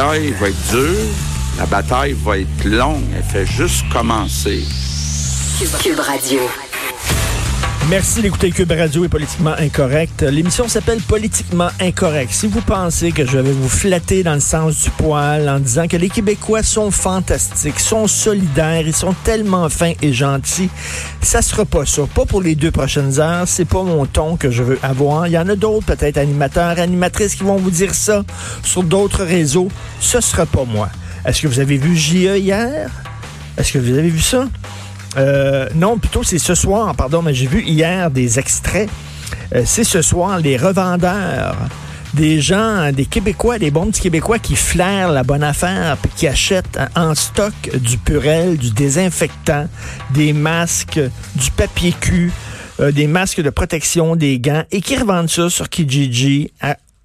Bataille va être dure, la bataille va être longue, elle fait juste commencer. Cube Radio. Merci d'écouter Cube Radio et Politiquement Incorrect. L'émission s'appelle Politiquement Incorrect. Si vous pensez que je vais vous flatter dans le sens du poil en disant que les Québécois sont fantastiques, sont solidaires, ils sont tellement fins et gentils, ça sera pas ça. Pas pour les deux prochaines heures. C'est pas mon ton que je veux avoir. Il y en a d'autres, peut-être animateurs, animatrices qui vont vous dire ça sur d'autres réseaux. Ce sera pas moi. Est-ce que vous avez vu JE hier? Est-ce que vous avez vu ça? Euh, non, plutôt c'est ce soir, pardon, mais j'ai vu hier des extraits. Euh, c'est ce soir les revendeurs, des gens, des Québécois, des bons petits Québécois qui flairent la bonne affaire, puis qui achètent en stock du purel, du désinfectant, des masques, du papier cul, euh, des masques de protection, des gants, et qui revendent ça sur Kijiji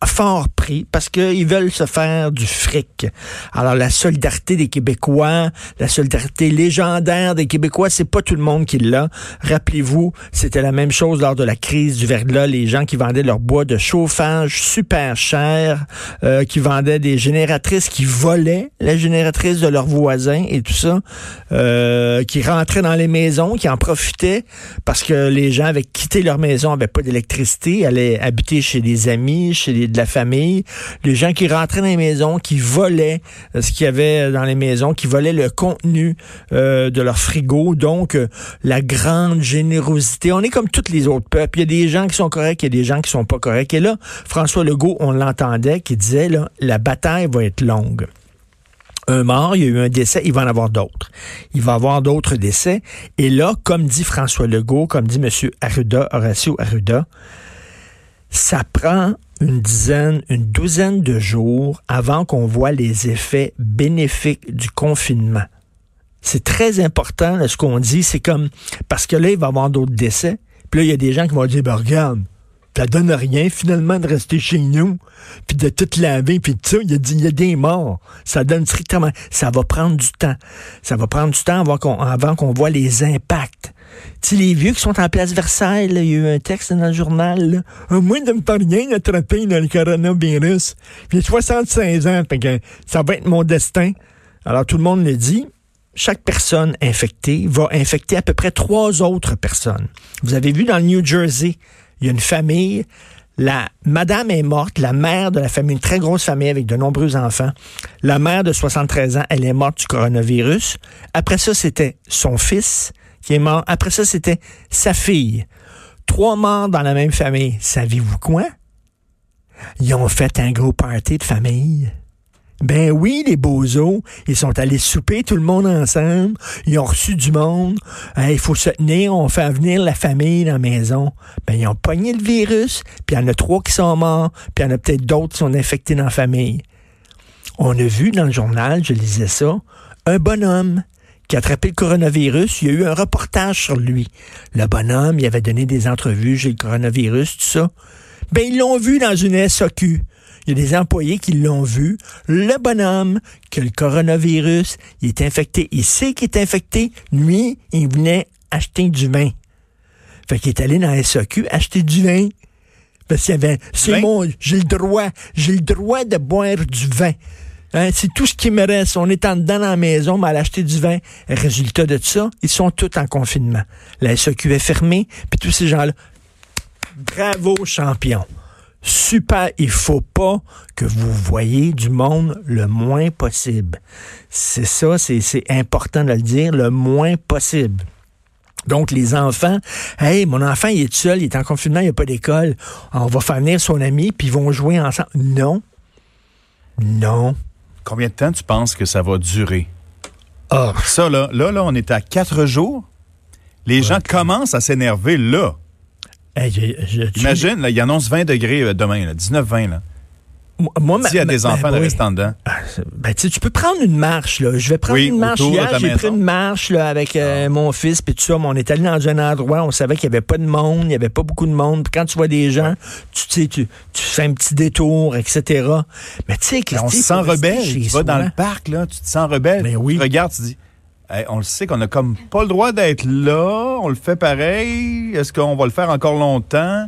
fort prix parce qu'ils veulent se faire du fric. Alors la solidarité des Québécois, la solidarité légendaire des Québécois, c'est pas tout le monde qui l'a. Rappelez-vous, c'était la même chose lors de la crise du verglas, les gens qui vendaient leur bois de chauffage super cher, euh, qui vendaient des génératrices qui volaient la génératrice de leurs voisins et tout ça, euh, qui rentraient dans les maisons, qui en profitaient parce que les gens avaient quitté leur maison, avaient pas d'électricité, allaient habiter chez des amis, chez des de la famille, les gens qui rentraient dans les maisons, qui volaient euh, ce qu'il y avait dans les maisons, qui volaient le contenu euh, de leur frigo. Donc, euh, la grande générosité. On est comme tous les autres peuples. Il y a des gens qui sont corrects, il y a des gens qui sont pas corrects. Et là, François Legault, on l'entendait, qui disait, là, la bataille va être longue un mort, il y a eu un décès, il va en avoir d'autres. Il va avoir d'autres décès. Et là, comme dit François Legault, comme dit M. Arruda, Horacio Arruda, ça prend une dizaine, une douzaine de jours avant qu'on voit les effets bénéfiques du confinement. C'est très important, ce qu'on dit, c'est comme, parce que là, il va y avoir d'autres décès, puis là, il y a des gens qui vont dire, ben, regarde, ça donne rien finalement de rester chez nous, puis de tout laver, puis tout ça, il y, a, des morts. Ça donne strictement, ça va prendre du temps. Ça va prendre du temps avant qu'on voit les impacts. Tu les vieux qui sont en place Versailles, il y a eu un texte dans le journal, là, moins de me pas rien attraper dans le coronavirus. J'ai 65 ans, que ça va être mon destin. Alors tout le monde le dit, chaque personne infectée va infecter à peu près trois autres personnes. Vous avez vu dans le New Jersey, il y a une famille, la madame est morte, la mère de la famille, une très grosse famille avec de nombreux enfants. La mère de 73 ans, elle est morte du coronavirus. Après ça, c'était son fils qui est mort. Après ça, c'était sa fille. Trois morts dans la même famille. Savez-vous quoi? Ils ont fait un gros party de famille. Ben oui, les bozos, ils sont allés souper tout le monde ensemble, ils ont reçu du monde, il faut se tenir, on fait venir la famille dans la maison. Ben ils ont pogné le virus, puis il y en a trois qui sont morts, puis il y en a peut-être d'autres qui sont infectés dans la famille. On a vu dans le journal, je lisais ça, un bonhomme qui a attrapé le coronavirus. Il y a eu un reportage sur lui. Le bonhomme, il avait donné des entrevues, j'ai le coronavirus, tout ça. Ben, ils l'ont vu dans une SAQ. Il y a des employés qui l'ont vu. Le bonhomme, que le coronavirus, il est infecté. Il sait qu'il est infecté. Lui, il venait acheter du vin. Fait qu'il est allé dans la SAQ acheter du vin. Parce qu'il y avait, c'est mon, j'ai le droit, j'ai le droit de boire du vin. Hein, c'est tout ce qui me reste. On est en dedans dans la maison, mais à acheter du vin. Résultat de ça, ils sont tous en confinement. La SAQ est fermée, puis tous ces gens-là. Bravo, champion. Super, il faut pas que vous voyez du monde le moins possible. C'est ça, c'est important de le dire, le moins possible. Donc, les enfants, hey, mon enfant, il est seul, il est en confinement, il n'y a pas d'école. On va faire venir son ami, puis ils vont jouer ensemble. Non. Non. Combien de temps tu penses que ça va durer? Ah. Ça, là, là, là, on est à quatre jours. Les gens commencent à s'énerver là. Hey, je- je- tu- Imagine, là, il annonce 20 degrés euh, demain, là, 19-20. Moi, S'il y a des ben enfants de rester en dedans. Ah, Ben, tu peux prendre une marche, là. Je vais prendre une marche hier. J'ai pris une marche, là, avec euh, mon fils, puis tout ça. Mais on est allé dans un endroit, on savait qu'il n'y avait pas de monde, il n'y avait pas beaucoup de monde. Puis quand tu vois des gens, tu tu sais, tu, tu fais un petit détour, etc. Mais tu sais, Mais on se sent rebelle. Tu vas dans le parc, là, tu te sens rebelle. Ben oui. Tu regardes, tu dis, on le sait qu'on a comme pas le droit d'être là, on le fait pareil. Est-ce qu'on va le faire encore longtemps?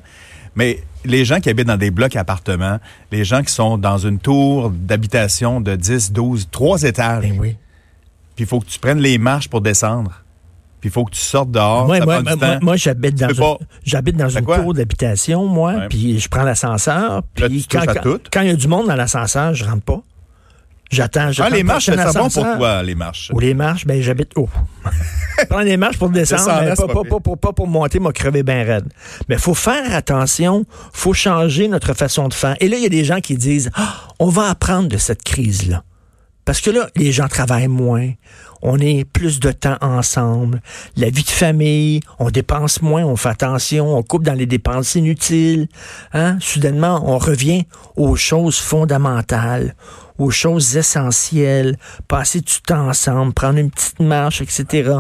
Mais les gens qui habitent dans des blocs appartements, les gens qui sont dans une tour d'habitation de 10, 12, 3 étages, Ben oui. puis il faut que tu prennes les marches pour descendre. Puis il faut que tu sortes dehors. moi, ça moi, prend du moi, temps. moi, j'habite dans, peux un- pas- j'habite dans une quoi? tour d'habitation, moi, puis je prends l'ascenseur. Puis quand il y a du monde dans l'ascenseur, je rentre pas. J'attends. Ah, les le marches, c'est bon pour toi, les marches. Ou les marches, ben j'habite haut. Prendre les marches pour descendre, mais pas, pas pas, pour- pas pour monter, m'a crevé bien raide. Mais faut faire attention, faut changer notre façon de faire. Et là, il y a des gens qui disent, Ah, on va apprendre de cette crise-là. Parce que là, les gens travaillent moins. On est plus de temps ensemble. La vie de famille, on dépense moins, on fait attention, on coupe dans les dépenses inutiles. Hein? Soudainement, on revient aux choses fondamentales, aux choses essentielles, passer du temps ensemble, prendre une petite marche, etc.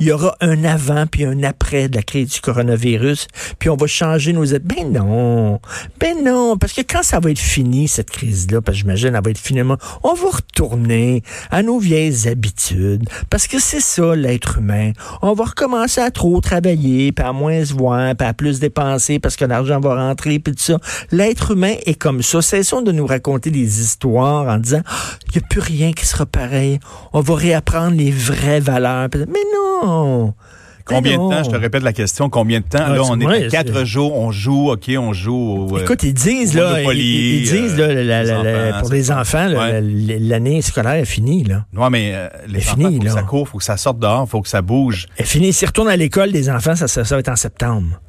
Il y aura un avant puis un après de la crise du coronavirus, puis on va changer nos... Ben non, ben non, parce que quand ça va être fini, cette crise-là, parce que j'imagine elle va être finalement, on va retourner à nos vieilles habitudes, parce que c'est ça l'être humain. On va recommencer à trop travailler, puis à moins se voir, puis à plus dépenser, parce que l'argent va rentrer, puis tout ça. L'être humain est comme ça. Cessons de nous raconter des histoires en disant, il n'y a plus rien qui sera pareil. On va réapprendre les vraies valeurs. Mais non! Combien de temps, je te répète la question, combien de temps? Ah, là, on est à quatre jours, on joue, OK, on joue au... euh, Écoute, ils disent, là, ils, ils disent, là, euh, la- les la- la- enfants, pour les enfants, là, Ouais. l'année scolaire est finie, là. Non, mais euh, les enfants, faut là. que ça court, faut que ça sorte dehors, faut que ça bouge. Elle finit. S'ils retournent à l'école, les enfants, ça, ça, ça va être en septembre.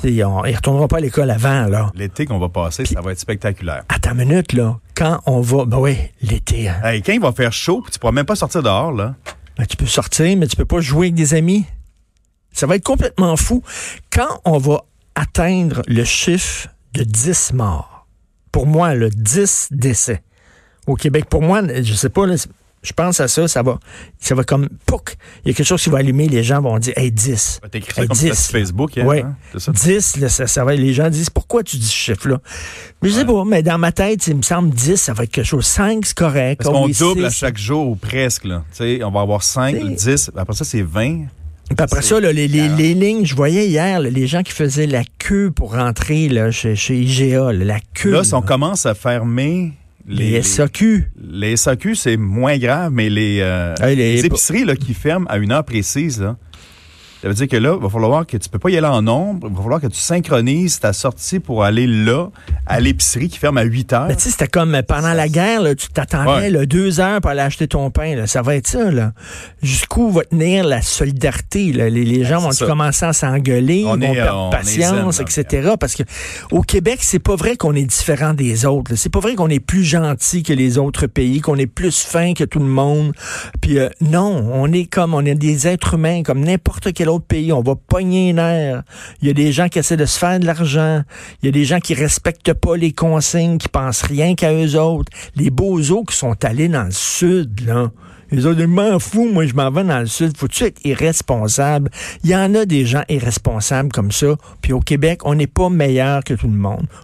Tu sais, Ils ne retourneront pas à l'école avant, là. L'été qu'on va passer, ça va être spectaculaire. Attends une minute, là. Quand on va. Ben oui, l'été. hein. Hey, quand il va faire chaud, puis tu pourras même pas sortir dehors, là. Ben, tu peux sortir, mais tu peux pas jouer avec des amis. Ça va être complètement fou. Quand on va atteindre le chiffre de 10 morts, pour moi, le 10 décès au Québec, pour moi, je sais pas, là, je pense à ça, ça va, ça va comme, pouc, il y a quelque chose qui va allumer, les gens vont dire, hey, 10. Tu écrit ça Hey, comme ça 10, sur Facebook, hier, hein? Ça? 10, là, ça, ça va, les gens disent, pourquoi tu dis ce chiffre-là? Mais je sais pas, mais dans ma tête, il me semble 10, ça va être quelque chose. 5, c'est correct. Parce Ah qu'on oui, double à chaque jour, ou presque, là. Tu sais, on va avoir 5, C'est- 10, après ça, c'est 20. Puis après ça, là, les, les- les lignes, je voyais hier là, les gens qui faisaient la queue pour rentrer là, chez, chez IGA, là, la queue. Là, si on commence à fermer les, les, SAQ. les SAQ, c'est moins grave, mais les, euh, les- les épiceries là, qui ferment à une heure précise, là, ça veut dire que là, il va falloir que tu peux pas y aller en nombre, il va falloir que tu synchronises ta sortie pour aller là, à l'épicerie qui ferme à 8 heures. Mais tu sais, c'était comme euh, pendant la guerre, là, tu t'attendais Ouais. deux heures pour aller acheter ton pain. là. Ça va être ça. Là. Jusqu'où va tenir la solidarité? là? Les, les gens vont commencer à s'engueuler, ils vont est, perdre patience, zen, etc. Parce que au Québec, c'est pas vrai qu'on est différent des autres. C'est pas vrai qu'on est plus gentil que les autres pays, qu'on est plus fin que tout le monde. Puis euh, non, on est comme, on est des êtres humains, comme n'importe quel autre pays. On va pogner les nerfs. Il y a des gens qui essaient de se faire de l'argent. Il y a des gens qui respectent pas les consignes, qui pensent rien qu'à eux autres. Les beaux-os qui sont allés dans le sud, là. Les autres, m'en fous, moi, je m'en vais dans le sud. Faut-tu être irresponsable? Il y en a des gens irresponsables comme ça. Puis au Québec, on n'est pas meilleur que tout le monde.